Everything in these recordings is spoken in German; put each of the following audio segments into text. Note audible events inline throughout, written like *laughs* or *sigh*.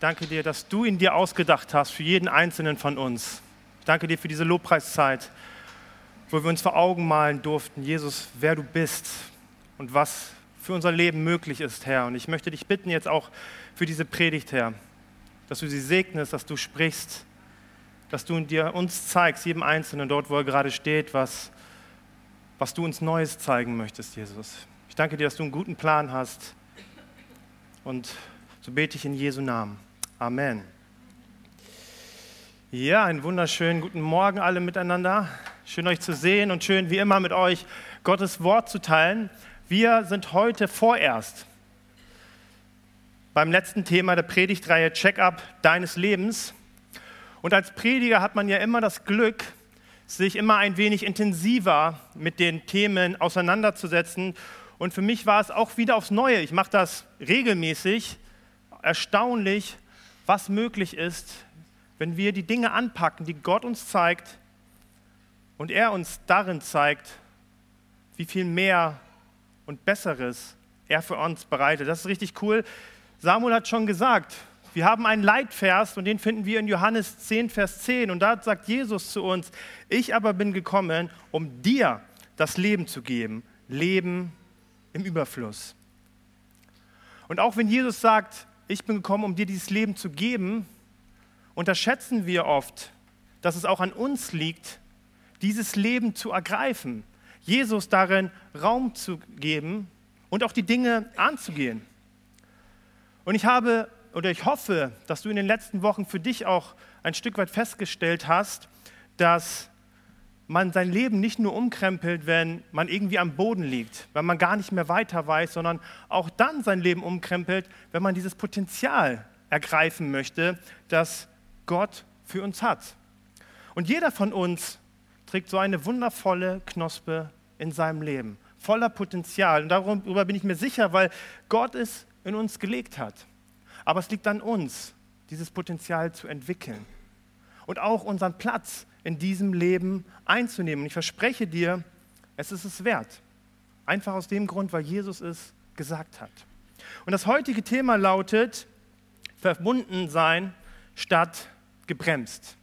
danke dir, dass du ihn dir ausgedacht hast für jeden einzelnen von uns. Ich danke dir für diese Lobpreiszeit, wo wir uns vor Augen malen durften, Jesus, wer du bist und was für unser Leben möglich ist, Herr. Und ich möchte dich bitten jetzt auch für diese Predigt, Herr, dass du sie segnest, dass du sprichst, dass du dir uns zeigst, jedem Einzelnen dort, wo er gerade steht, was, was du uns Neues zeigen möchtest, Jesus. Ich danke dir, dass du einen guten Plan hast. Und so bete ich in Jesu Namen. Amen. Ja, einen wunderschönen guten Morgen alle miteinander. Schön euch zu sehen und schön wie immer mit euch Gottes Wort zu teilen. Wir sind heute vorerst beim letzten Thema der Predigtreihe Check-up deines Lebens. Und als Prediger hat man ja immer das Glück, sich immer ein wenig intensiver mit den Themen auseinanderzusetzen. Und für mich war es auch wieder aufs Neue. Ich mache das regelmäßig. Erstaunlich, was möglich ist, wenn wir die Dinge anpacken, die Gott uns zeigt und er uns darin zeigt, wie viel mehr und Besseres er für uns bereitet. Das ist richtig cool. Samuel hat schon gesagt, wir haben einen Leitvers und den finden wir in Johannes 10, Vers 10. Und da sagt Jesus zu uns, ich aber bin gekommen, um dir das Leben zu geben. Leben im Überfluss. Und auch wenn Jesus sagt, ich bin gekommen, um dir dieses Leben zu geben, unterschätzen wir oft, dass es auch an uns liegt, dieses Leben zu ergreifen, Jesus darin Raum zu geben und auch die Dinge anzugehen. Und ich habe oder ich hoffe, dass du in den letzten Wochen für dich auch ein Stück weit festgestellt hast, dass man sein Leben nicht nur umkrempelt, wenn man irgendwie am Boden liegt, wenn man gar nicht mehr weiter weiß, sondern auch dann sein Leben umkrempelt, wenn man dieses Potenzial ergreifen möchte, das Gott für uns hat. Und jeder von uns trägt so eine wundervolle Knospe in seinem Leben, voller Potenzial. Und darüber bin ich mir sicher, weil Gott es in uns gelegt hat. Aber es liegt an uns, dieses Potenzial zu entwickeln und auch unseren Platz in diesem Leben einzunehmen. Und ich verspreche dir, es ist es wert. Einfach aus dem Grund, weil Jesus es gesagt hat. Und das heutige Thema lautet verbunden sein statt gebremst.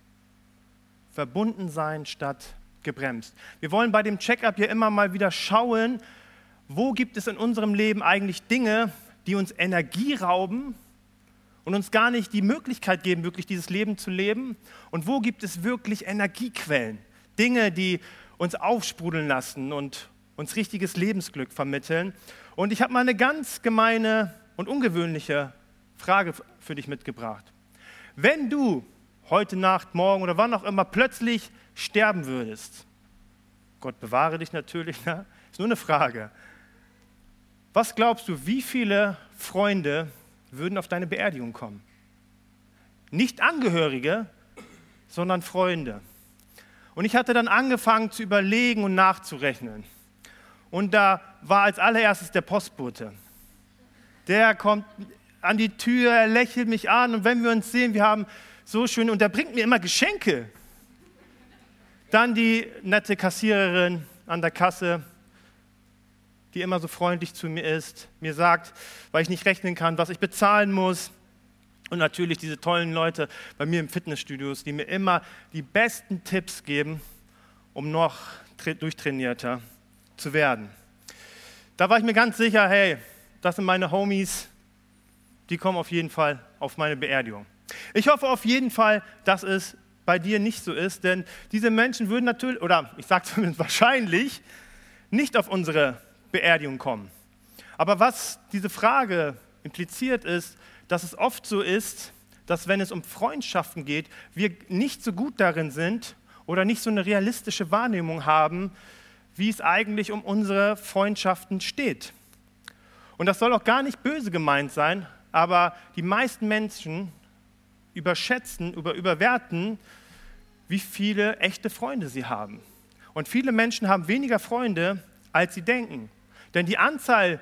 Verbunden sein statt gebremst. Wir wollen bei dem Checkup ja immer mal wieder schauen, wo gibt es in unserem Leben eigentlich Dinge, die uns Energie rauben und uns gar nicht die Möglichkeit geben, wirklich dieses Leben zu leben? Und wo gibt es wirklich Energiequellen? Dinge, die uns aufsprudeln lassen und uns richtiges Lebensglück vermitteln. Und ich habe mal eine ganz gemeine und ungewöhnliche Frage für dich mitgebracht. Wenn du heute Nacht, morgen oder wann auch immer plötzlich sterben würdest, Gott bewahre dich natürlich, *laughs* ne? ist nur eine Frage. Was glaubst du, wie viele Freunde würden auf deine Beerdigung kommen. Nicht Angehörige, sondern Freunde. Und ich hatte dann angefangen zu überlegen und nachzurechnen. Und da war als allererstes der Postbote. Der kommt an die Tür, er lächelt mich an und wenn wir uns sehen, wir haben so schön, und der bringt mir immer Geschenke. Dann die nette Kassiererin an der Kasse, die immer so freundlich zu mir ist, mir sagt, weil ich nicht rechnen kann, was ich bezahlen muss. Und natürlich diese tollen Leute bei mir im Fitnessstudios, die mir immer die besten Tipps geben, um noch durchtrainierter zu werden. Da war ich mir ganz sicher, hey, das sind meine Homies, die kommen auf jeden Fall auf meine Beerdigung. Ich hoffe auf jeden Fall, dass es bei dir nicht so ist, denn diese Menschen würden natürlich, oder ich sage zumindest *laughs* wahrscheinlich, nicht auf unsere Beerdigung kommen. Aber was diese Frage impliziert ist, dass es oft so ist, dass wenn es um Freundschaften geht, wir nicht so gut darin sind oder nicht so eine realistische Wahrnehmung haben, wie es eigentlich um unsere Freundschaften steht. Und das soll auch gar nicht böse gemeint sein, aber die meisten Menschen überschätzen, über, überwerten, wie viele echte Freunde sie haben. Und viele Menschen haben weniger Freunde, als sie denken. Denn die Anzahl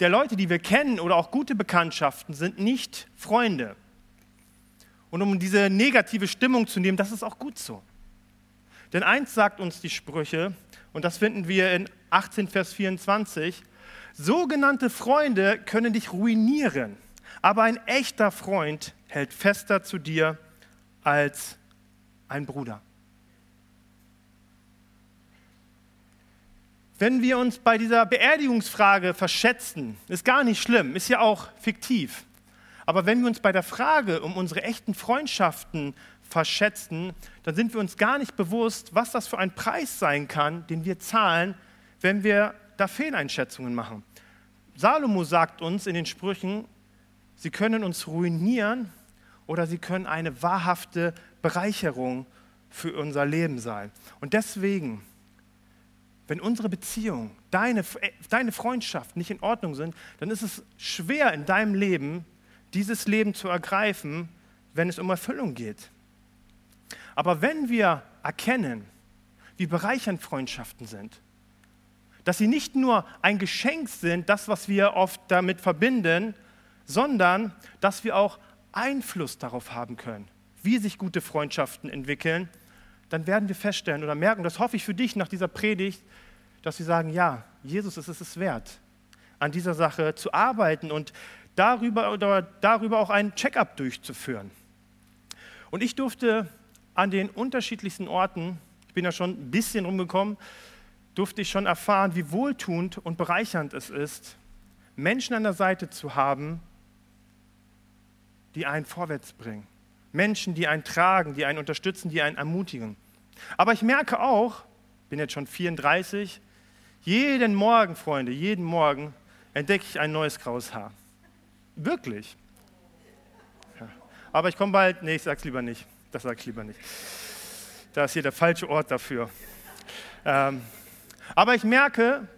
der Leute, die wir kennen oder auch gute Bekanntschaften, sind nicht Freunde. Und um diese negative Stimmung zu nehmen, das ist auch gut so. Denn eins sagt uns die Sprüche, und das finden wir in 18 Vers 24, sogenannte Freunde können dich ruinieren, aber ein echter Freund hält fester zu dir als ein Bruder. Wenn wir uns bei dieser Beerdigungsfrage verschätzen, ist gar nicht schlimm, ist ja auch fiktiv. Aber wenn wir uns bei der Frage um unsere echten Freundschaften verschätzen, dann sind wir uns gar nicht bewusst, was das für ein Preis sein kann, den wir zahlen, wenn wir da Fehleinschätzungen machen. Salomo sagt uns in den Sprüchen, sie können uns ruinieren oder sie können eine wahrhafte Bereicherung für unser Leben sein. Und deswegen, wenn unsere Beziehung, deine, deine Freundschaft nicht in Ordnung sind, dann ist es schwer in deinem Leben, dieses Leben zu ergreifen, wenn es um Erfüllung geht. Aber wenn wir erkennen, wie bereichernd Freundschaften sind, dass sie nicht nur ein Geschenk sind, das, was wir oft damit verbinden, sondern dass wir auch Einfluss darauf haben können, wie sich gute Freundschaften entwickeln, dann werden wir feststellen oder merken, das hoffe ich für dich nach dieser Predigt, dass wir sagen, ja, Jesus ist es wert, an dieser Sache zu arbeiten und darüber, oder darüber auch einen Check-up durchzuführen. Und ich durfte an den unterschiedlichsten Orten, ich bin ja schon ein bisschen rumgekommen, durfte ich schon erfahren, wie wohltuend und bereichernd es ist, Menschen an der Seite zu haben, die einen vorwärts bringen. Menschen, die einen tragen, die einen unterstützen, die einen ermutigen. Aber ich merke auch, bin jetzt schon 34, jeden Morgen, Freunde, jeden Morgen entdecke ich ein neues graues Haar. Wirklich. Ja. Aber ich komme bald, nee, ich sag's lieber nicht. Das sag ich lieber nicht. Da ist hier der falsche Ort dafür. Ähm, aber ich merke,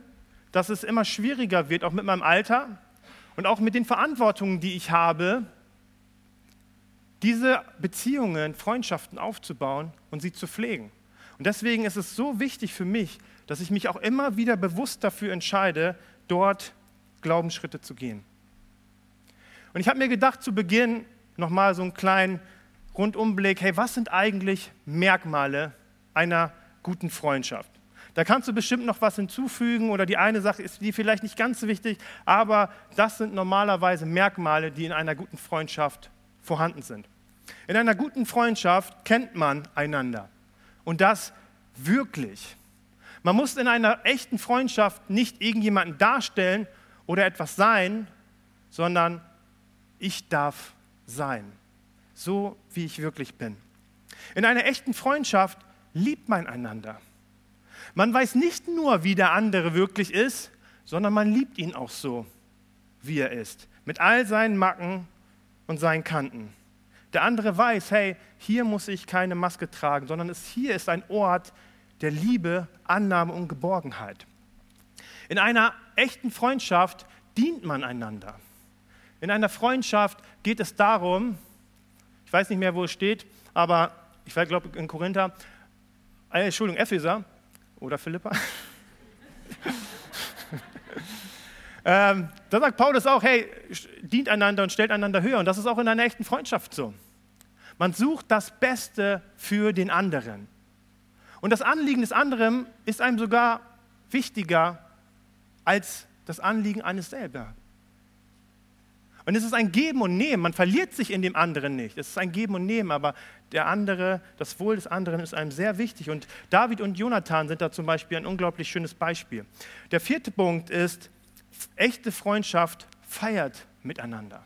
dass es immer schwieriger wird, auch mit meinem Alter und auch mit den Verantwortungen, die ich habe, diese Beziehungen, Freundschaften aufzubauen und sie zu pflegen. Und deswegen ist es so wichtig für mich, dass ich mich auch immer wieder bewusst dafür entscheide, dort Glaubensschritte zu gehen. Und ich habe mir gedacht, zu Beginn nochmal so einen kleinen Rundumblick, hey, was sind eigentlich Merkmale einer guten Freundschaft? Da kannst du bestimmt noch was hinzufügen oder die eine Sache ist die vielleicht nicht ganz so wichtig, aber das sind normalerweise Merkmale, die in einer guten Freundschaft vorhanden sind. In einer guten Freundschaft kennt man einander und das wirklich. Man muss in einer echten Freundschaft nicht irgendjemanden darstellen oder etwas sein, sondern ich darf sein, so wie ich wirklich bin. In einer echten Freundschaft liebt man einander. Man weiß nicht nur, wie der andere wirklich ist, sondern man liebt ihn auch so, wie er ist, mit all seinen Macken und seinen Kanten. Der andere weiß, hey, hier muss ich keine Maske tragen, sondern es, hier ist ein Ort der Liebe, Annahme und Geborgenheit. In einer echten Freundschaft dient man einander. In einer Freundschaft geht es darum, ich weiß nicht mehr, wo es steht, aber ich glaube in Korinther, äh, Entschuldigung, Epheser oder Philippa. *laughs* ähm, da sagt Paulus auch, hey, dient einander und stellt einander höher. Und das ist auch in einer echten Freundschaft so. Man sucht das Beste für den anderen. Und das Anliegen des anderen ist einem sogar wichtiger als das Anliegen eines selber. Und es ist ein Geben und Nehmen. Man verliert sich in dem anderen nicht. Es ist ein Geben und Nehmen, aber der andere, das Wohl des anderen ist einem sehr wichtig. Und David und Jonathan sind da zum Beispiel ein unglaublich schönes Beispiel. Der vierte Punkt ist, echte Freundschaft feiert miteinander.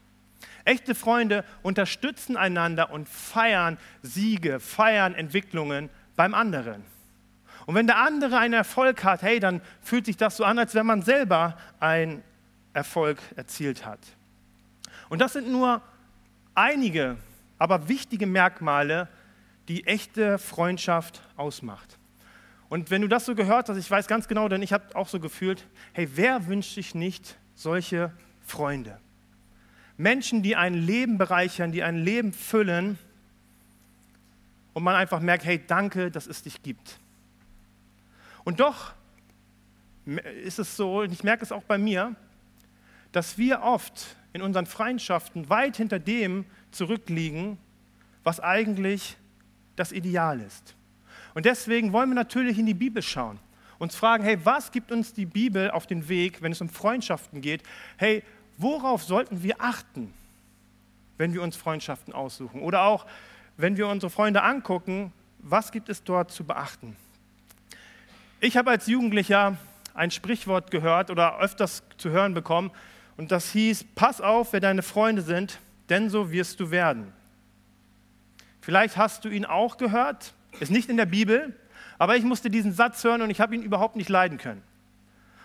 Echte Freunde unterstützen einander und feiern Siege, feiern Entwicklungen beim anderen. Und wenn der andere einen Erfolg hat, hey, dann fühlt sich das so an, als wenn man selber einen Erfolg erzielt hat. Und das sind nur einige, aber wichtige Merkmale, die echte Freundschaft ausmacht. Und wenn du das so gehört hast, ich weiß ganz genau, denn ich habe auch so gefühlt, hey, wer wünscht sich nicht solche Freunde? Menschen, die ein Leben bereichern, die ein Leben füllen und man einfach merkt, hey, danke, dass es dich gibt. Und doch ist es so, und ich merke es auch bei mir, dass wir oft in unseren Freundschaften weit hinter dem zurückliegen, was eigentlich das Ideal ist. Und deswegen wollen wir natürlich in die Bibel schauen, uns fragen, hey, was gibt uns die Bibel auf den Weg, wenn es um Freundschaften geht? Hey, worauf sollten wir achten? wenn wir uns Freundschaften aussuchen? Oder auch, wenn wir unsere Freunde angucken, was gibt es dort zu beachten? Ich habe als Jugendlicher ein Sprichwort gehört oder öfters zu hören bekommen und das hieß, pass auf, wer deine Freunde sind, denn so wirst du werden. Vielleicht hast du ihn auch gehört, ist nicht in der Bibel, aber ich musste diesen Satz hören und ich habe ihn überhaupt nicht leiden können.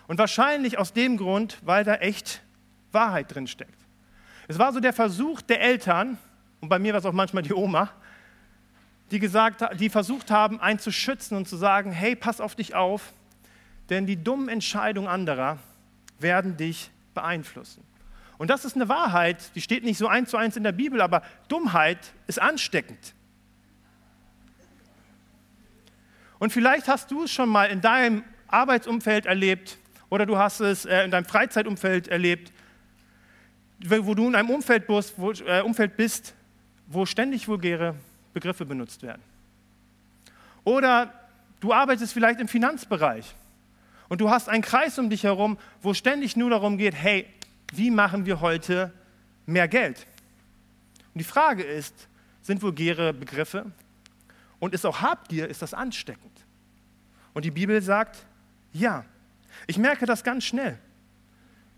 Und wahrscheinlich aus dem Grund, weil da echt Wahrheit drin steckt. Es war so der Versuch der Eltern, und bei mir war es auch manchmal die Oma, die, gesagt, die versucht haben, einen zu schützen und zu sagen, hey, pass auf dich auf, denn die dummen Entscheidungen anderer werden dich beeinflussen. Und das ist eine Wahrheit, die steht nicht so eins zu eins in der Bibel, aber Dummheit ist ansteckend. Und vielleicht hast du es schon mal in deinem Arbeitsumfeld erlebt oder du hast es äh, in deinem Freizeitumfeld erlebt, wo du in einem Umfeld bist, wo, äh, Umfeld bist, wo ständig vulgäre Begriffe benutzt werden. Oder du arbeitest vielleicht im Finanzbereich und du hast einen Kreis um dich herum, wo ständig nur darum geht, hey, wie machen wir heute mehr Geld? Und die Frage ist, sind vulgäre Begriffe und ist auch Habgier, ist das ansteckend? Und die Bibel sagt, ja. Ich merke das ganz schnell,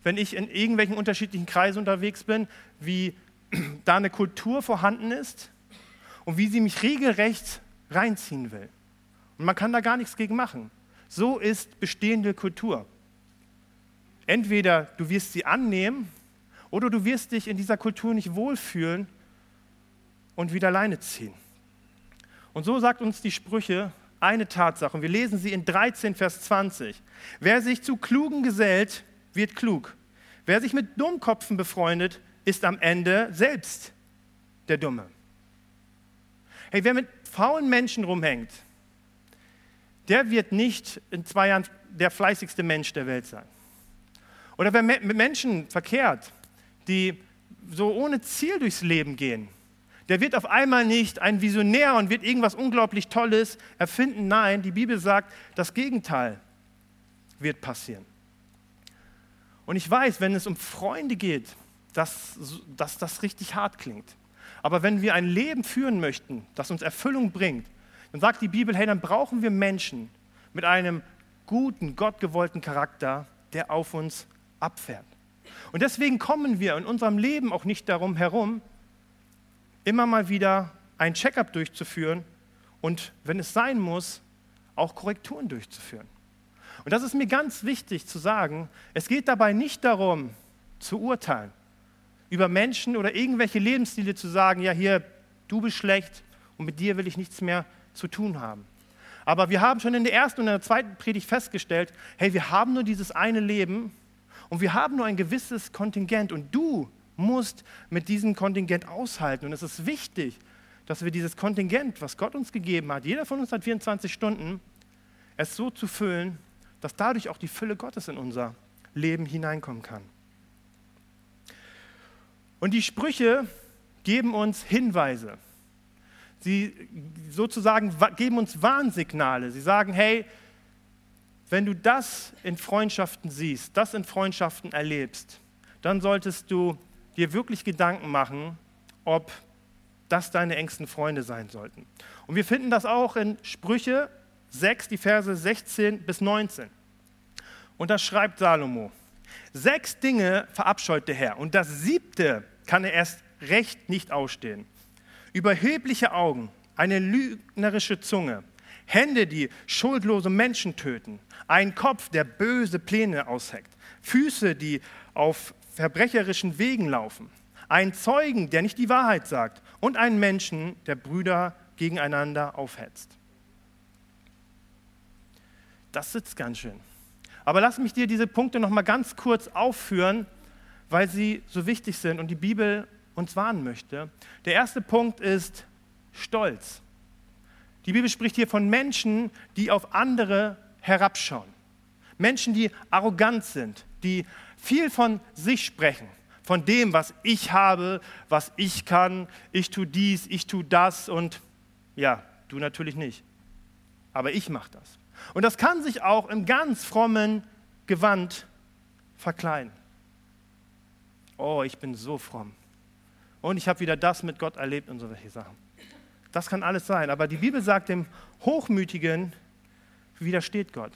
wenn ich in irgendwelchen unterschiedlichen Kreisen unterwegs bin, wie *clears throat* da eine Kultur vorhanden ist und wie sie mich regelrecht reinziehen will. Und man kann da gar nichts gegen machen. So ist bestehende Kultur. Entweder du wirst sie annehmen oder du wirst dich in dieser Kultur nicht wohlfühlen und wieder alleine ziehen. Und so sagt uns die Sprüche eine Tatsache. Und wir lesen sie in 13, Vers 20. Wer sich zu Klugen gesellt, wird klug. Wer sich mit Dummkopfen befreundet, ist am Ende selbst der Dumme. Hey, wer mit faulen Menschen rumhängt, der wird nicht in zwei Jahren der fleißigste Mensch der Welt sein. Oder wer mit Menschen verkehrt, die so ohne Ziel durchs Leben gehen, der wird auf einmal nicht ein Visionär und wird irgendwas unglaublich Tolles erfinden. Nein, die Bibel sagt, das Gegenteil wird passieren. Und ich weiß, wenn es um Freunde geht, dass, dass das richtig hart klingt. Aber wenn wir ein Leben führen möchten, das uns Erfüllung bringt, dann sagt die Bibel, hey, dann brauchen wir Menschen mit einem guten, gottgewollten Charakter, der auf uns abfährt. Und deswegen kommen wir in unserem Leben auch nicht darum herum, immer mal wieder ein Checkup durchzuführen und, wenn es sein muss, auch Korrekturen durchzuführen. Und das ist mir ganz wichtig zu sagen. Es geht dabei nicht darum, zu urteilen über Menschen oder irgendwelche Lebensstile zu sagen, ja hier, du bist schlecht und mit dir will ich nichts mehr zu tun haben. Aber wir haben schon in der ersten und in der zweiten Predigt festgestellt, hey, wir haben nur dieses eine Leben und wir haben nur ein gewisses Kontingent und du musst mit diesem Kontingent aushalten. Und es ist wichtig, dass wir dieses Kontingent, was Gott uns gegeben hat, jeder von uns hat 24 Stunden, es so zu füllen, dass dadurch auch die Fülle Gottes in unser Leben hineinkommen kann. Und die Sprüche geben uns Hinweise. Sie sozusagen geben uns Warnsignale. Sie sagen, hey, wenn du das in Freundschaften siehst, das in Freundschaften erlebst, dann solltest du dir wirklich Gedanken machen, ob das deine engsten Freunde sein sollten. Und wir finden das auch in Sprüche 6, die Verse 16 bis 19. Und da schreibt Salomo, sechs Dinge verabscheut der Herr und das siebte kann er erst recht nicht ausstehen. Überhebliche Augen, eine lügnerische Zunge, Hände, die schuldlose Menschen töten, ein Kopf, der böse Pläne ausheckt, Füße, die auf verbrecherischen Wegen laufen, einen Zeugen, der nicht die Wahrheit sagt und einen Menschen, der Brüder gegeneinander aufhetzt. Das sitzt ganz schön. Aber lass mich dir diese Punkte noch mal ganz kurz aufführen, weil sie so wichtig sind und die Bibel uns warnen möchte. Der erste Punkt ist Stolz. Die Bibel spricht hier von Menschen, die auf andere herabschauen. Menschen, die arrogant sind, die viel von sich sprechen, von dem, was ich habe, was ich kann, ich tue dies, ich tue das und ja, du natürlich nicht. Aber ich mache das. Und das kann sich auch im ganz frommen Gewand verkleiden. Oh, ich bin so fromm. und ich habe wieder das mit Gott erlebt und so welche Sachen. Das kann alles sein. Aber die Bibel sagt, dem Hochmütigen widersteht Gott.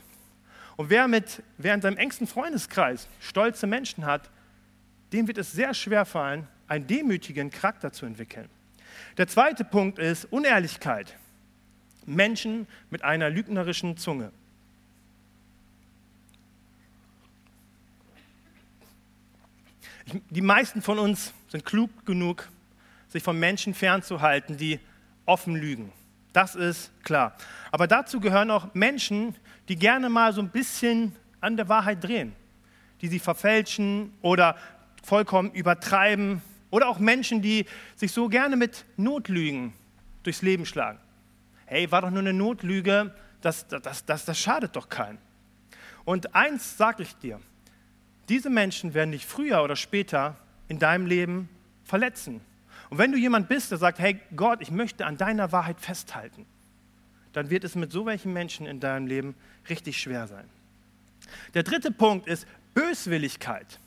Und wer, mit, wer in seinem engsten Freundeskreis stolze Menschen hat, dem wird es sehr schwer fallen, einen demütigen Charakter zu entwickeln. Der zweite Punkt ist Unehrlichkeit. Menschen mit einer lügnerischen Zunge. die meisten von uns sind klug genug, sich von Menschen fernzuhalten, die offen lügen. Das ist klar. Aber dazu gehören auch Menschen, die gerne mal so ein bisschen an der Wahrheit drehen, die sie verfälschen oder vollkommen übertreiben. Oder auch Menschen, die sich so gerne mit Notlügen durchs Leben schlagen. Hey, war doch nur eine Notlüge, das, das, das, das schadet doch keinem. Und eins sage ich dir, diese Menschen werden dich früher oder später in deinem Leben verletzen. Und wenn du jemand bist, der sagt, hey Gott, ich möchte an deiner Wahrheit festhalten, dann wird es mit so welchen Menschen in deinem Leben richtig schwer sein. Der dritte Punkt ist Böswilligkeit.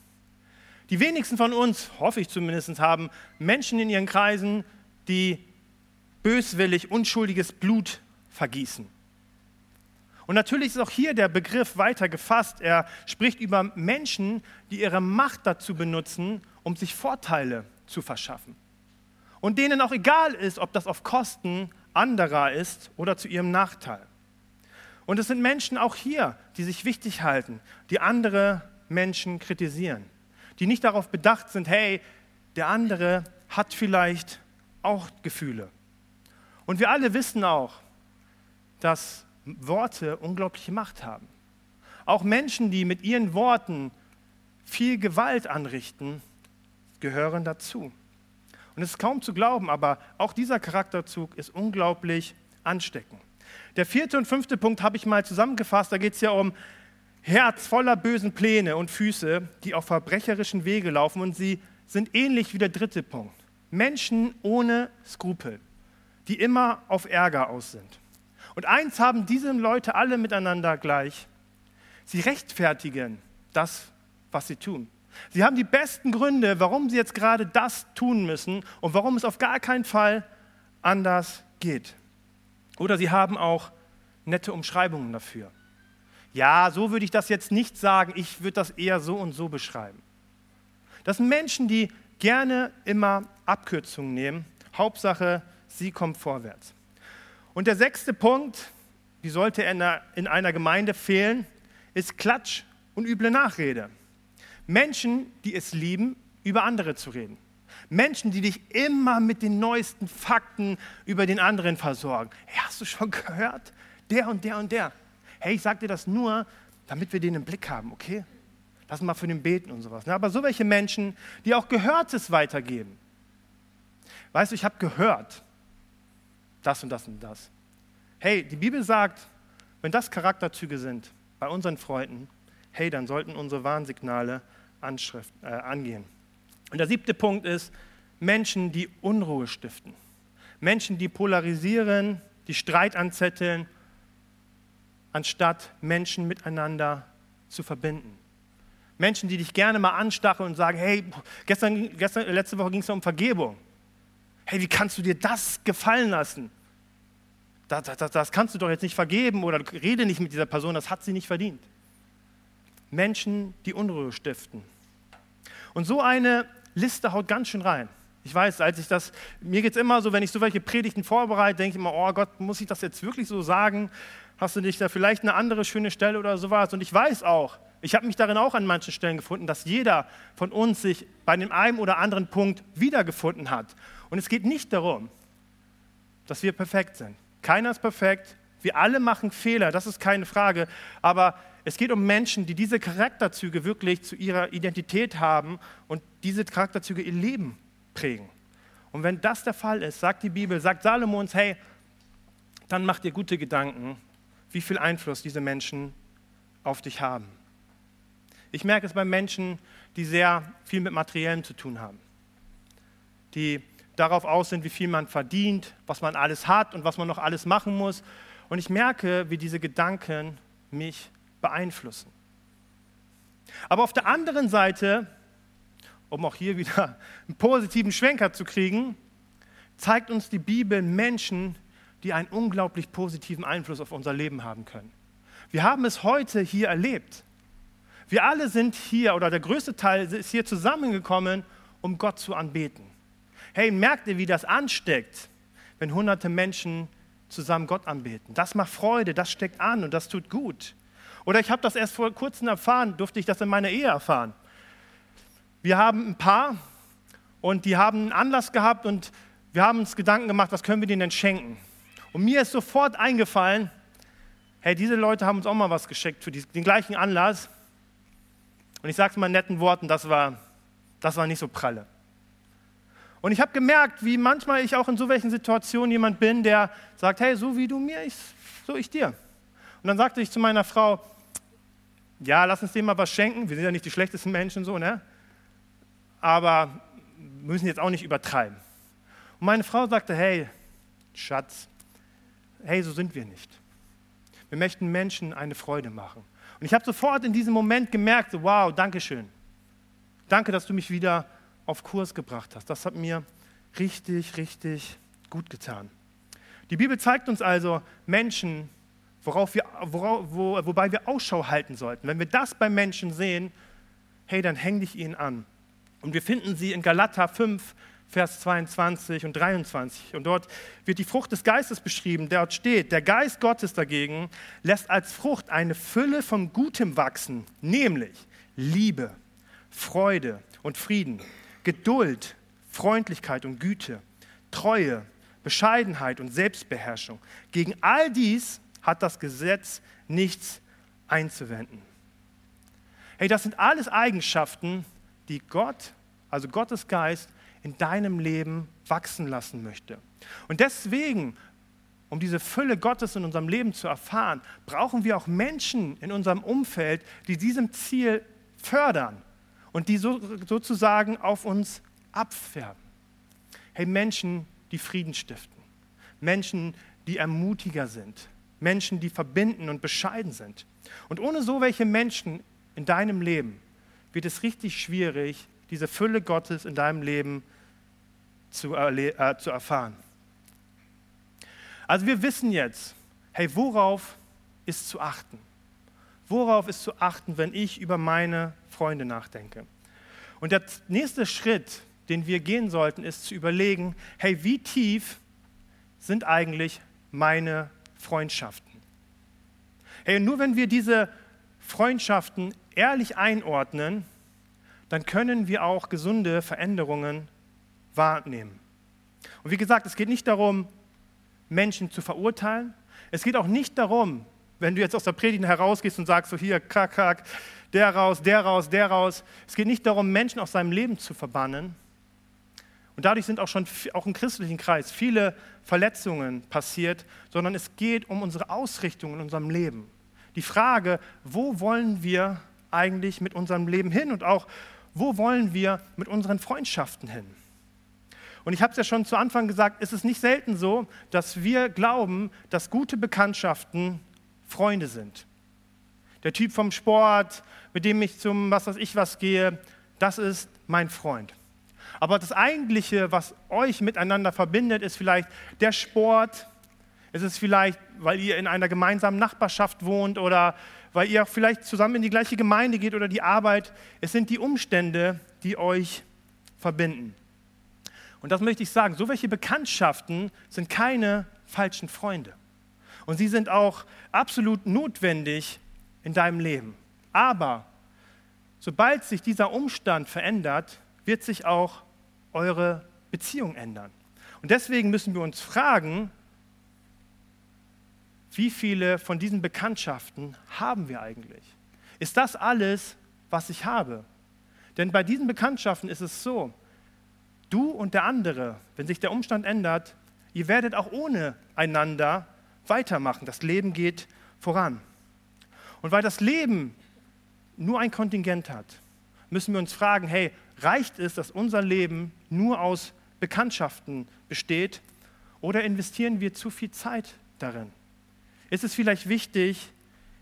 Die wenigsten von uns, hoffe ich zumindest, haben Menschen in ihren Kreisen, die böswillig unschuldiges Blut vergießen. Und natürlich ist auch hier der Begriff weiter gefasst. Er spricht über Menschen, die ihre Macht dazu benutzen, um sich Vorteile zu verschaffen. Und denen auch egal ist, ob das auf Kosten anderer ist oder zu ihrem Nachteil. Und es sind Menschen auch hier, die sich wichtig halten, die andere Menschen kritisieren, die nicht darauf bedacht sind, hey, der andere hat vielleicht auch Gefühle. Und wir alle wissen auch, dass Worte unglaubliche Macht haben. Auch Menschen, die mit ihren Worten viel Gewalt anrichten, gehören dazu. Und es ist kaum zu glauben, aber auch dieser Charakterzug ist unglaublich ansteckend. Der vierte und fünfte Punkt habe ich mal zusammengefasst. Da geht es ja um Herz voller bösen Pläne und Füße, die auf verbrecherischen Wege laufen. Und sie sind ähnlich wie der dritte Punkt. Menschen ohne Skrupel, die immer auf Ärger aus sind. Und eins haben diese Leute alle miteinander gleich. Sie rechtfertigen das, was sie tun. Sie haben die besten Gründe, warum sie jetzt gerade das tun müssen und warum es auf gar keinen Fall anders geht. Oder sie haben auch nette Umschreibungen dafür. Ja, so würde ich das jetzt nicht sagen, ich würde das eher so und so beschreiben. Das sind Menschen, die gerne immer Abkürzungen nehmen. Hauptsache, sie kommen vorwärts. Und der sechste Punkt, wie sollte er in einer Gemeinde fehlen, ist Klatsch und üble Nachrede. Menschen, die es lieben, über andere zu reden. Menschen, die dich immer mit den neuesten Fakten über den anderen versorgen. Hey, hast du schon *laughs* gehört? Der und der und der. Hey, ich sag dir das nur, damit wir den im Blick haben, okay? Lass mal für den beten und sowas. Ne? Aber so welche Menschen, die auch Gehörtes weitergeben. Weißt du, ich habe gehört, das und das und das. Hey, die Bibel sagt, wenn das Charakterzüge sind bei unseren Freunden, hey, dann sollten unsere Warnsignale Anschrift, äh, angehen. Und der siebte Punkt ist Menschen, die Unruhe stiften. Menschen, die polarisieren, die Streit anzetteln, anstatt Menschen miteinander zu verbinden. Menschen, die dich gerne mal anstacheln und sagen, hey, gestern, gestern letzte Woche ging es um Vergebung hey, wie kannst du dir das gefallen lassen? Das, das, das kannst du doch jetzt nicht vergeben oder rede nicht mit dieser Person, das hat sie nicht verdient. Menschen, die Unruhe stiften. Und so eine Liste haut ganz schön rein. Ich weiß, als ich das, mir geht es immer so, wenn ich so welche Predigten vorbereite, denke ich immer, oh Gott, muss ich das jetzt wirklich so sagen? Hast du nicht da vielleicht eine andere schöne Stelle oder sowas? Und ich weiß auch, ich habe mich darin auch an manchen Stellen gefunden, dass jeder von uns sich bei dem einen oder anderen Punkt wiedergefunden hat. Und es geht nicht darum, dass wir perfekt sind. Keiner ist perfekt. Wir alle machen Fehler, das ist keine Frage. Aber es geht um Menschen, die diese Charakterzüge wirklich zu ihrer Identität haben und diese Charakterzüge ihr Leben prägen. Und wenn das der Fall ist, sagt die Bibel, sagt Salomo uns, hey, dann mach dir gute Gedanken, wie viel Einfluss diese Menschen auf dich haben. Ich merke es bei Menschen, die sehr viel mit Materiellem zu tun haben, die darauf aus sind, wie viel man verdient, was man alles hat und was man noch alles machen muss. Und ich merke, wie diese Gedanken mich beeinflussen. Aber auf der anderen Seite um auch hier wieder *laughs* einen positiven Schwenker zu kriegen, zeigt uns die Bibel Menschen, die einen unglaublich positiven Einfluss auf unser Leben haben können. Wir haben es heute hier erlebt. Wir alle sind hier, oder der größte Teil ist hier zusammengekommen, um Gott zu anbeten. Hey, merkt ihr, wie das ansteckt, wenn hunderte Menschen zusammen Gott anbeten? Das macht Freude, das steckt an und das tut gut. Oder ich habe das erst vor kurzem erfahren, durfte ich das in meiner Ehe erfahren. Wir haben ein Paar und die haben einen Anlass gehabt und wir haben uns Gedanken gemacht, was können wir denen denn schenken? Und mir ist sofort eingefallen, hey, diese Leute haben uns auch mal was geschenkt für den gleichen Anlass. Und ich sage es mal in netten Worten, das war, das war nicht so pralle. Und ich habe gemerkt, wie manchmal ich auch in so welchen Situationen jemand bin, der sagt, hey, so wie du mir, ich, so ich dir. Und dann sagte ich zu meiner Frau, ja, lass uns dem mal was schenken. Wir sind ja nicht die schlechtesten Menschen so, ne? Aber müssen jetzt auch nicht übertreiben. Und meine Frau sagte, hey, Schatz, hey, so sind wir nicht. Wir möchten Menschen eine Freude machen. Und ich habe sofort in diesem Moment gemerkt, wow, danke schön. Danke, dass du mich wieder auf Kurs gebracht hast. Das hat mir richtig, richtig gut getan. Die Bibel zeigt uns also Menschen, worauf wir, worauf, wo, wobei wir Ausschau halten sollten. Wenn wir das bei Menschen sehen, hey, dann häng dich ihnen an. Und wir finden sie in Galater 5, Vers 22 und 23. Und dort wird die Frucht des Geistes beschrieben. Dort steht, der Geist Gottes dagegen lässt als Frucht eine Fülle von Gutem wachsen, nämlich Liebe, Freude und Frieden, Geduld, Freundlichkeit und Güte, Treue, Bescheidenheit und Selbstbeherrschung. Gegen all dies hat das Gesetz nichts einzuwenden. Hey, das sind alles Eigenschaften, die Gott, also Gottes Geist, in deinem Leben wachsen lassen möchte. Und deswegen, um diese Fülle Gottes in unserem Leben zu erfahren, brauchen wir auch Menschen in unserem Umfeld, die diesem Ziel fördern und die so, sozusagen auf uns abfärben. Hey, Menschen, die Frieden stiften, Menschen, die Ermutiger sind, Menschen, die verbinden und bescheiden sind. Und ohne so welche Menschen in deinem Leben wird es richtig schwierig, diese Fülle Gottes in deinem Leben zu, äh, zu erfahren. Also wir wissen jetzt, hey, worauf ist zu achten? Worauf ist zu achten, wenn ich über meine Freunde nachdenke? Und der nächste Schritt, den wir gehen sollten, ist zu überlegen, hey, wie tief sind eigentlich meine Freundschaften? Hey, nur wenn wir diese Freundschaften ehrlich einordnen, dann können wir auch gesunde Veränderungen wahrnehmen. Und wie gesagt, es geht nicht darum, Menschen zu verurteilen. Es geht auch nicht darum, wenn du jetzt aus der Predigt herausgehst und sagst, so hier, krack, krack, der raus, der raus, der raus. Es geht nicht darum, Menschen aus seinem Leben zu verbannen. Und dadurch sind auch schon auch im christlichen Kreis viele Verletzungen passiert, sondern es geht um unsere Ausrichtung in unserem Leben. Die Frage, wo wollen wir eigentlich mit unserem Leben hin und auch wo wollen wir mit unseren Freundschaften hin? Und ich habe es ja schon zu Anfang gesagt, es ist nicht selten so, dass wir glauben, dass gute Bekanntschaften Freunde sind. Der Typ vom Sport, mit dem ich zum was weiß ich was gehe, das ist mein Freund. Aber das eigentliche, was euch miteinander verbindet, ist vielleicht der Sport. Es ist vielleicht, weil ihr in einer gemeinsamen Nachbarschaft wohnt oder weil ihr vielleicht zusammen in die gleiche Gemeinde geht oder die Arbeit. Es sind die Umstände, die euch verbinden. Und das möchte ich sagen, so welche Bekanntschaften sind keine falschen Freunde. Und sie sind auch absolut notwendig in deinem Leben. Aber sobald sich dieser Umstand verändert, wird sich auch eure Beziehung ändern. Und deswegen müssen wir uns fragen, wie viele von diesen Bekanntschaften haben wir eigentlich? Ist das alles, was ich habe? Denn bei diesen Bekanntschaften ist es so, du und der andere, wenn sich der Umstand ändert, ihr werdet auch ohne einander weitermachen. Das Leben geht voran. Und weil das Leben nur ein Kontingent hat, müssen wir uns fragen, hey, reicht es, dass unser Leben nur aus Bekanntschaften besteht oder investieren wir zu viel Zeit darin? Ist es vielleicht wichtig,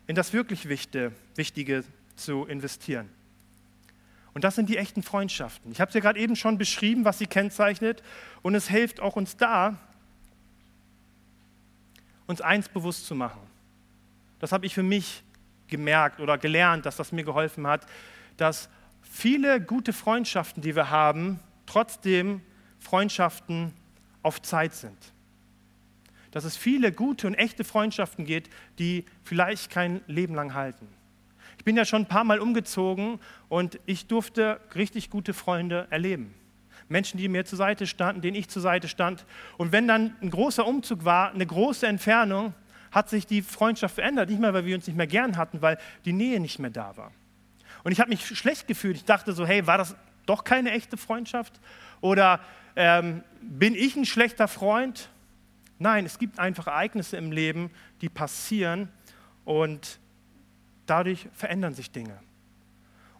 in das wirklich Wichtige, zu investieren. Und das sind die echten Freundschaften. Ich habe es ja gerade eben schon beschrieben, was sie kennzeichnet. Und es hilft auch uns da, uns eins bewusst zu machen. Das habe ich für mich gemerkt oder gelernt, dass das mir geholfen hat, dass viele gute Freundschaften, die wir haben, trotzdem Freundschaften auf Zeit sind. Dass es viele gute und echte Freundschaften gibt, die vielleicht kein Leben lang halten. Ich bin ja schon ein paar Mal umgezogen und ich durfte richtig gute Freunde erleben. Menschen, die mir zur Seite standen, denen ich zur Seite stand. Und wenn dann ein großer Umzug war, eine große Entfernung, hat sich die Freundschaft verändert. Nicht mehr, weil wir uns nicht mehr gern hatten, weil die Nähe nicht mehr da war. Und ich habe mich schlecht gefühlt. Ich dachte so, hey, war das doch keine echte Freundschaft? Oder ähm, bin ich ein schlechter Freund? Nein, es gibt einfach Ereignisse im Leben, die passieren und dadurch verändern sich Dinge.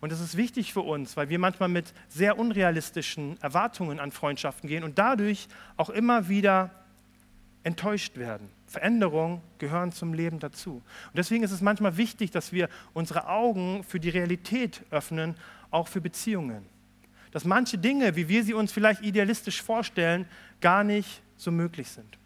Und das ist wichtig für uns, weil wir manchmal mit sehr unrealistischen Erwartungen an Freundschaften gehen und dadurch auch immer wieder enttäuscht werden. Veränderungen gehören zum Leben dazu. Und deswegen ist es manchmal wichtig, dass wir unsere Augen für die Realität öffnen, auch für Beziehungen. Dass manche Dinge, wie wir sie uns vielleicht idealistisch vorstellen, gar nicht so möglich sind.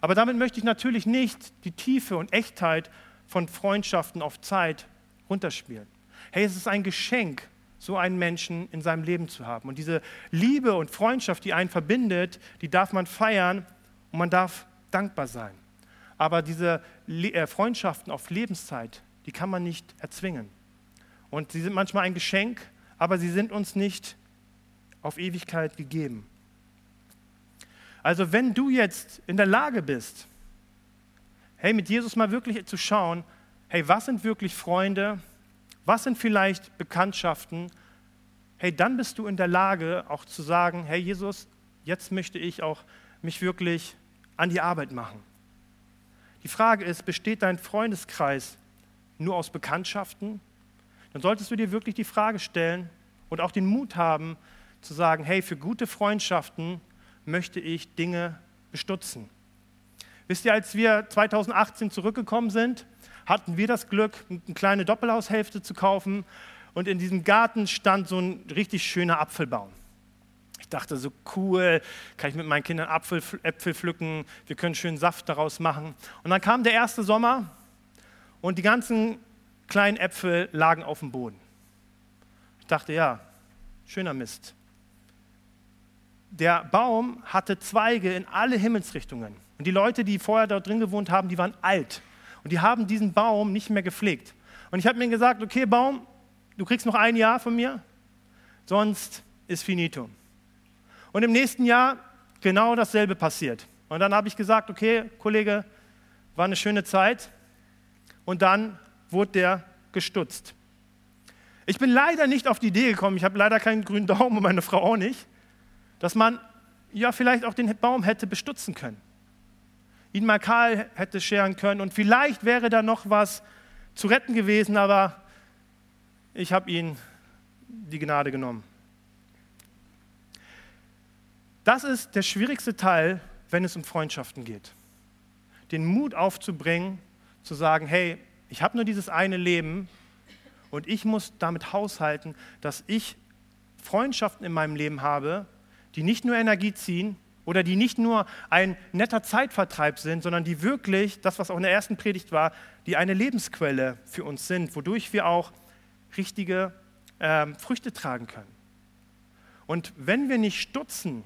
Aber damit möchte ich natürlich nicht die Tiefe und Echtheit von Freundschaften auf Zeit runterspielen. Hey, es ist ein Geschenk, so einen Menschen in seinem Leben zu haben. Und diese Liebe und Freundschaft, die einen verbindet, die darf man feiern und man darf dankbar sein. Aber diese äh, Freundschaften auf Lebenszeit, die kann man nicht erzwingen. Und sie sind manchmal ein Geschenk, aber sie sind uns nicht auf Ewigkeit gegeben. Also wenn du jetzt in der Lage bist, hey, mit Jesus mal wirklich zu schauen, hey, was sind wirklich Freunde, was sind vielleicht Bekanntschaften, hey, dann bist du in der Lage auch zu sagen, hey Jesus, jetzt möchte ich auch mich wirklich an die Arbeit machen. Die Frage ist, besteht dein Freundeskreis nur aus Bekanntschaften? Dann solltest du dir wirklich die Frage stellen und auch den Mut haben zu sagen, hey, für gute Freundschaften möchte ich Dinge bestutzen. Wisst ihr, als wir 2018 zurückgekommen sind, hatten wir das Glück, eine kleine Doppelhaushälfte zu kaufen und in diesem Garten stand so ein richtig schöner Apfelbaum. Ich dachte, so cool, kann ich mit meinen Kindern Apfel, Äpfel pflücken, wir können schön Saft daraus machen. Und dann kam der erste Sommer und die ganzen kleinen Äpfel lagen auf dem Boden. Ich dachte, ja, schöner Mist. Der Baum hatte Zweige in alle Himmelsrichtungen. Und die Leute, die vorher dort drin gewohnt haben, die waren alt. Und die haben diesen Baum nicht mehr gepflegt. Und ich habe mir gesagt, okay, Baum, du kriegst noch ein Jahr von mir, sonst ist finito. Und im nächsten Jahr genau dasselbe passiert. Und dann habe ich gesagt, okay, Kollege, war eine schöne Zeit. Und dann wurde der gestutzt. Ich bin leider nicht auf die Idee gekommen, ich habe leider keinen grünen Daumen und meine Frau auch nicht, dass man ja vielleicht auch den Baum hätte bestutzen können. Ihn mal kahl hätte scheren können und vielleicht wäre da noch was zu retten gewesen, aber ich habe ihn die Gnade genommen. Das ist der schwierigste Teil, wenn es um Freundschaften geht. Den Mut aufzubringen, zu sagen, hey, ich habe nur dieses eine Leben und ich muss damit haushalten, dass ich Freundschaften in meinem Leben habe, die nicht nur Energie ziehen oder die nicht nur ein netter Zeitvertreib sind, sondern die wirklich, das was auch in der ersten Predigt war, die eine Lebensquelle für uns sind, wodurch wir auch richtige äh, Früchte tragen können. Und wenn wir nicht stutzen,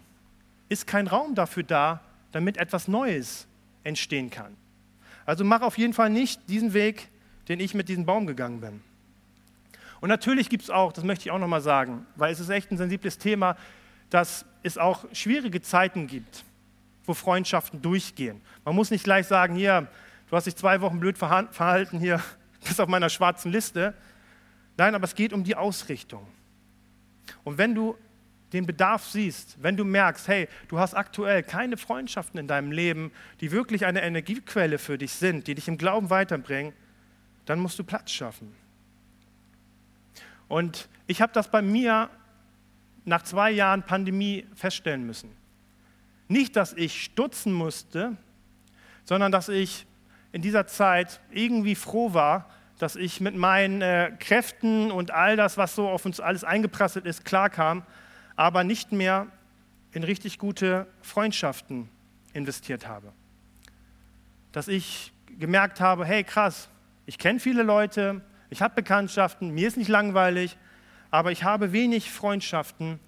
ist kein Raum dafür da, damit etwas Neues entstehen kann. Also mach auf jeden Fall nicht diesen Weg, den ich mit diesem Baum gegangen bin. Und natürlich gibt es auch, das möchte ich auch nochmal sagen, weil es ist echt ein sensibles Thema, dass es auch schwierige Zeiten gibt, wo Freundschaften durchgehen. Man muss nicht gleich sagen, hier, du hast dich zwei Wochen blöd verhalten, hier, *laughs* bist auf meiner schwarzen Liste. Nein, aber es geht um die Ausrichtung. Und wenn du den Bedarf siehst, wenn du merkst, hey, du hast aktuell keine Freundschaften in deinem Leben, die wirklich eine Energiequelle für dich sind, die dich im Glauben weiterbringen, dann musst du Platz schaffen. Und ich habe das bei mir nach zwei Jahren Pandemie feststellen müssen. Nicht, dass ich stutzen musste, sondern dass ich in dieser Zeit irgendwie froh war, dass ich mit meinen äh, Kräften und all das, was so auf uns alles eingeprasselt ist, klarkam, aber nicht mehr in richtig gute Freundschaften investiert habe. Dass ich gemerkt habe, hey krass, ich kenne viele Leute, ich habe Bekanntschaften, mir ist nicht langweilig, aber ich habe wenig Freundschaften,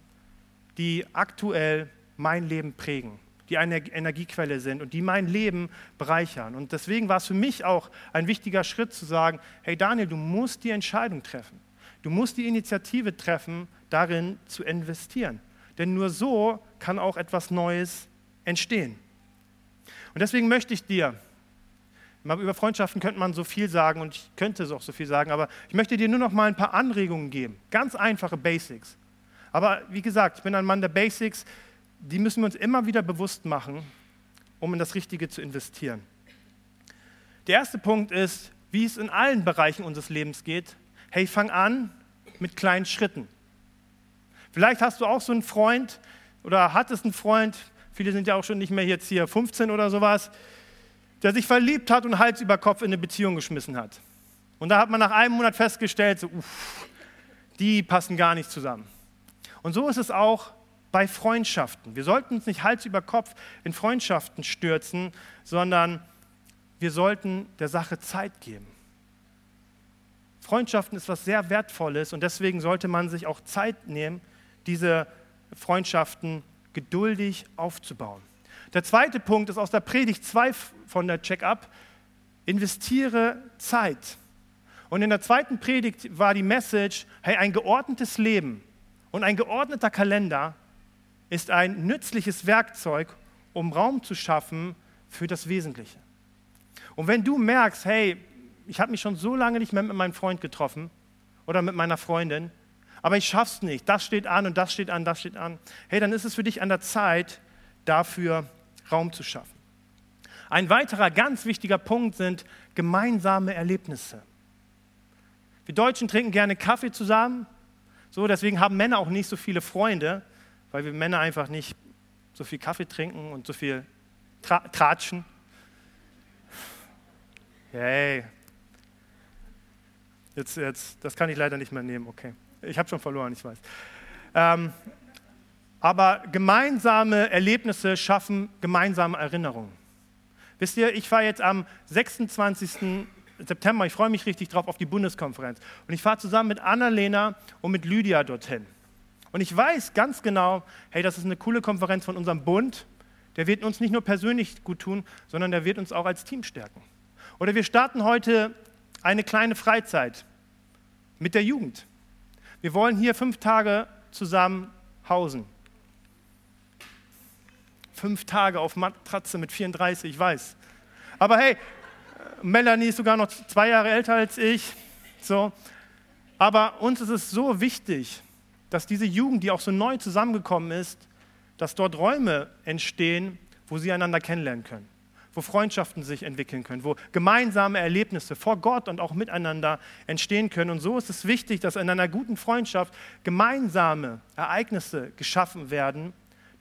die aktuell mein Leben prägen, die eine Energiequelle sind und die mein Leben bereichern. Und deswegen war es für mich auch ein wichtiger Schritt zu sagen, hey Daniel, du musst die Entscheidung treffen. Du musst die Initiative treffen, darin zu investieren. Denn nur so kann auch etwas Neues entstehen. Und deswegen möchte ich dir, über Freundschaften könnte man so viel sagen und ich könnte es auch so viel sagen, aber ich möchte dir nur noch mal ein paar Anregungen geben. Ganz einfache Basics. Aber wie gesagt, ich bin ein Mann der Basics, die müssen wir uns immer wieder bewusst machen, um in das Richtige zu investieren. Der erste Punkt ist, wie es in allen Bereichen unseres Lebens geht. Hey, fang an mit kleinen Schritten. Vielleicht hast du auch so einen Freund oder hattest einen Freund, viele sind ja auch schon nicht mehr jetzt hier 15 oder sowas, der sich verliebt hat und Hals über Kopf in eine Beziehung geschmissen hat. Und da hat man nach einem Monat festgestellt, so, uff, die passen gar nicht zusammen. Und so ist es auch bei Freundschaften. Wir sollten uns nicht Hals über Kopf in Freundschaften stürzen, sondern wir sollten der Sache Zeit geben. Freundschaften ist was sehr Wertvolles und deswegen sollte man sich auch Zeit nehmen, diese Freundschaften geduldig aufzubauen. Der zweite Punkt ist aus der Predigt 2 von der Check-up, investiere Zeit. Und in der zweiten Predigt war die Message, hey, ein geordnetes Leben und ein geordneter Kalender ist ein nützliches Werkzeug, um Raum zu schaffen für das Wesentliche. Und wenn du merkst, hey, ich habe mich schon so lange nicht mehr mit meinem Freund getroffen oder mit meiner Freundin, aber ich schaff's nicht. Das steht an und das steht an, das steht an. Hey, dann ist es für dich an der Zeit, dafür Raum zu schaffen. Ein weiterer ganz wichtiger Punkt sind gemeinsame Erlebnisse. Wir Deutschen trinken gerne Kaffee zusammen. So, deswegen haben Männer auch nicht so viele Freunde, weil wir Männer einfach nicht so viel Kaffee trinken und so viel tra tratschen. Hey, jetzt, jetzt, das kann ich leider nicht mehr nehmen, okay. Ich habe schon verloren, ich weiß. Ähm, aber gemeinsame Erlebnisse schaffen gemeinsame Erinnerungen. Wisst ihr, ich fahre jetzt am 26. September, ich freue mich richtig drauf auf die Bundeskonferenz. Und ich fahre zusammen mit Annalena und mit Lydia dorthin. Und ich weiß ganz genau, hey, das ist eine coole Konferenz von unserem Bund. Der wird uns nicht nur persönlich gut tun, sondern der wird uns auch als Team stärken. Oder wir starten heute eine kleine Freizeit mit der Jugend. Wir wollen hier fünf Tage zusammen hausen. Fünf Tage auf Matratze mit 34, ich weiß. Aber hey, Melanie ist sogar noch zwei Jahre älter als ich. So. Aber uns ist es so wichtig, dass diese Jugend, die auch so neu zusammengekommen ist, dass dort Räume entstehen, wo sie einander kennenlernen können wo Freundschaften sich entwickeln können, wo gemeinsame Erlebnisse vor Gott und auch miteinander entstehen können. Und so ist es wichtig, dass in einer guten Freundschaft gemeinsame Ereignisse geschaffen werden,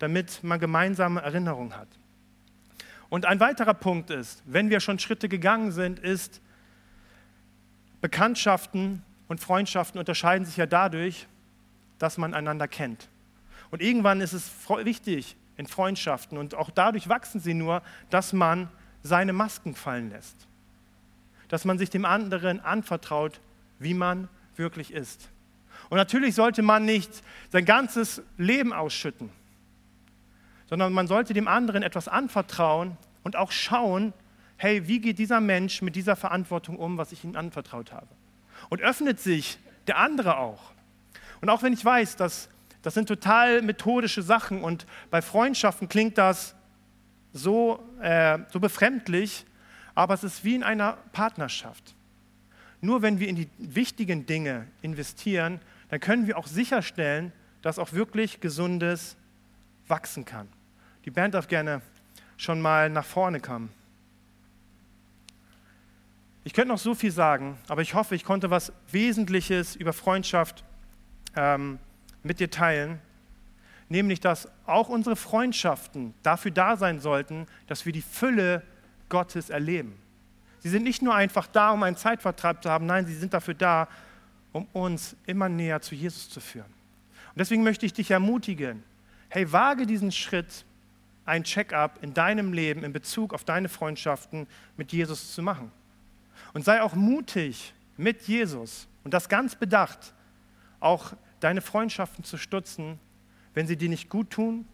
damit man gemeinsame Erinnerungen hat. Und ein weiterer Punkt ist, wenn wir schon Schritte gegangen sind, ist, Bekanntschaften und Freundschaften unterscheiden sich ja dadurch, dass man einander kennt. Und irgendwann ist es wichtig, in Freundschaften. Und auch dadurch wachsen sie nur, dass man seine Masken fallen lässt. Dass man sich dem anderen anvertraut, wie man wirklich ist. Und natürlich sollte man nicht sein ganzes Leben ausschütten, sondern man sollte dem anderen etwas anvertrauen und auch schauen, hey, wie geht dieser Mensch mit dieser Verantwortung um, was ich ihm anvertraut habe? Und öffnet sich der andere auch. Und auch wenn ich weiß, dass das sind total methodische Sachen und bei Freundschaften klingt das so, äh, so befremdlich, aber es ist wie in einer Partnerschaft. Nur wenn wir in die wichtigen Dinge investieren, dann können wir auch sicherstellen, dass auch wirklich Gesundes wachsen kann. Die Band darf gerne schon mal nach vorne kommen. Ich könnte noch so viel sagen, aber ich hoffe, ich konnte was Wesentliches über Freundschaft ähm, mit dir teilen, nämlich dass auch unsere Freundschaften dafür da sein sollten, dass wir die Fülle Gottes erleben. Sie sind nicht nur einfach da, um einen Zeitvertreib zu haben, nein, sie sind dafür da, um uns immer näher zu Jesus zu führen. Und deswegen möchte ich dich ermutigen, hey, wage diesen Schritt, ein Check-up in deinem Leben in Bezug auf deine Freundschaften mit Jesus zu machen. Und sei auch mutig mit Jesus und das ganz bedacht, auch deine Freundschaften zu stutzen, wenn sie dir nicht gut tun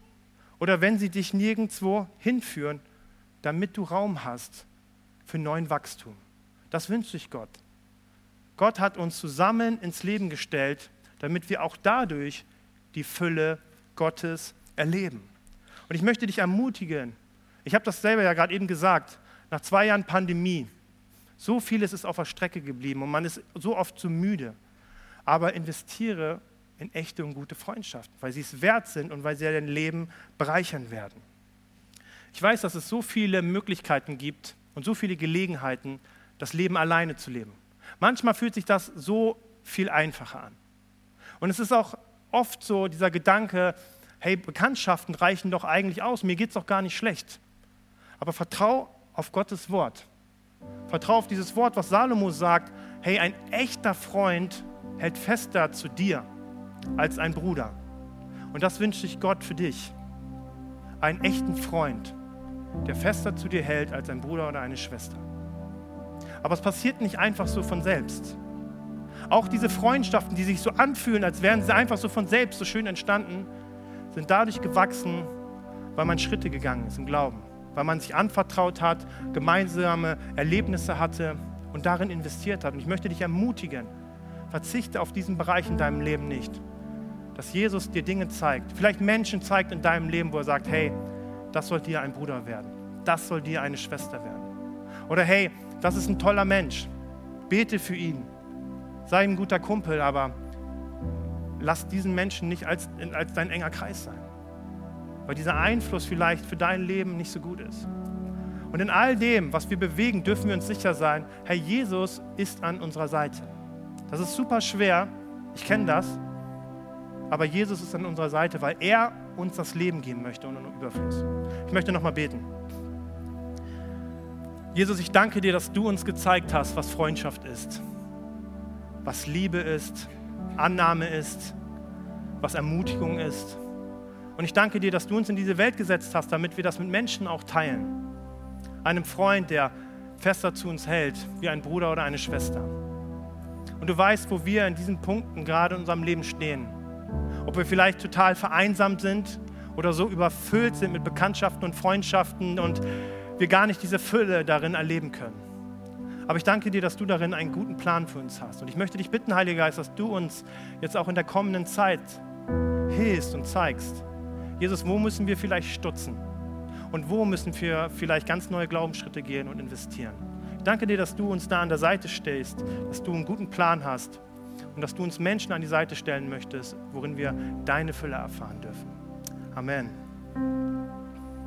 oder wenn sie dich nirgendwo hinführen, damit du Raum hast für neuen Wachstum. Das wünscht sich Gott. Gott hat uns zusammen ins Leben gestellt, damit wir auch dadurch die Fülle Gottes erleben. Und ich möchte dich ermutigen, ich habe das selber ja gerade eben gesagt, nach zwei Jahren Pandemie, so vieles ist auf der Strecke geblieben und man ist so oft zu müde. Aber investiere in echte und gute Freundschaften, weil sie es wert sind und weil sie dein Leben bereichern werden. Ich weiß, dass es so viele Möglichkeiten gibt und so viele Gelegenheiten, das Leben alleine zu leben. Manchmal fühlt sich das so viel einfacher an. Und es ist auch oft so dieser Gedanke, hey, Bekanntschaften reichen doch eigentlich aus, mir geht es doch gar nicht schlecht. Aber vertrau auf Gottes Wort. Vertrau auf dieses Wort, was Salomo sagt, hey, ein echter Freund hält fester zu dir als ein Bruder. Und das wünscht sich Gott für dich. Einen echten Freund, der fester zu dir hält als ein Bruder oder eine Schwester. Aber es passiert nicht einfach so von selbst. Auch diese Freundschaften, die sich so anfühlen, als wären sie einfach so von selbst so schön entstanden, sind dadurch gewachsen, weil man Schritte gegangen ist im Glauben, weil man sich anvertraut hat, gemeinsame Erlebnisse hatte und darin investiert hat. Und ich möchte dich ermutigen, verzichte auf diesen Bereich in deinem Leben nicht, dass Jesus dir Dinge zeigt, vielleicht Menschen zeigt in deinem Leben, wo er sagt, hey, das soll dir ein Bruder werden, das soll dir eine Schwester werden. Oder hey, das ist ein toller Mensch, bete für ihn, sei ein guter Kumpel, aber lass diesen Menschen nicht als, als dein enger Kreis sein, weil dieser Einfluss vielleicht für dein Leben nicht so gut ist. Und in all dem, was wir bewegen, dürfen wir uns sicher sein, Herr Jesus ist an unserer Seite. Das ist super schwer, ich kenne das, aber Jesus ist an unserer Seite, weil er uns das Leben geben möchte und einen Überfluss. Ich möchte nochmal beten. Jesus, ich danke dir, dass du uns gezeigt hast, was Freundschaft ist, was Liebe ist, Annahme ist, was Ermutigung ist. Und ich danke dir, dass du uns in diese Welt gesetzt hast, damit wir das mit Menschen auch teilen. Einem Freund, der fester zu uns hält, wie ein Bruder oder eine Schwester. Und du weißt, wo wir in diesen Punkten gerade in unserem Leben stehen. Ob wir vielleicht total vereinsamt sind oder so überfüllt sind mit Bekanntschaften und Freundschaften und wir gar nicht diese Fülle darin erleben können. Aber ich danke dir, dass du darin einen guten Plan für uns hast. Und ich möchte dich bitten, Heiliger Geist, dass du uns jetzt auch in der kommenden Zeit hilfst und zeigst, Jesus, wo müssen wir vielleicht stutzen? Und wo müssen wir vielleicht ganz neue Glaubensschritte gehen und investieren? Ich danke dir, dass du uns da an der Seite stehst, dass du einen guten Plan hast und dass du uns Menschen an die Seite stellen möchtest, worin wir deine Fülle erfahren dürfen. Amen.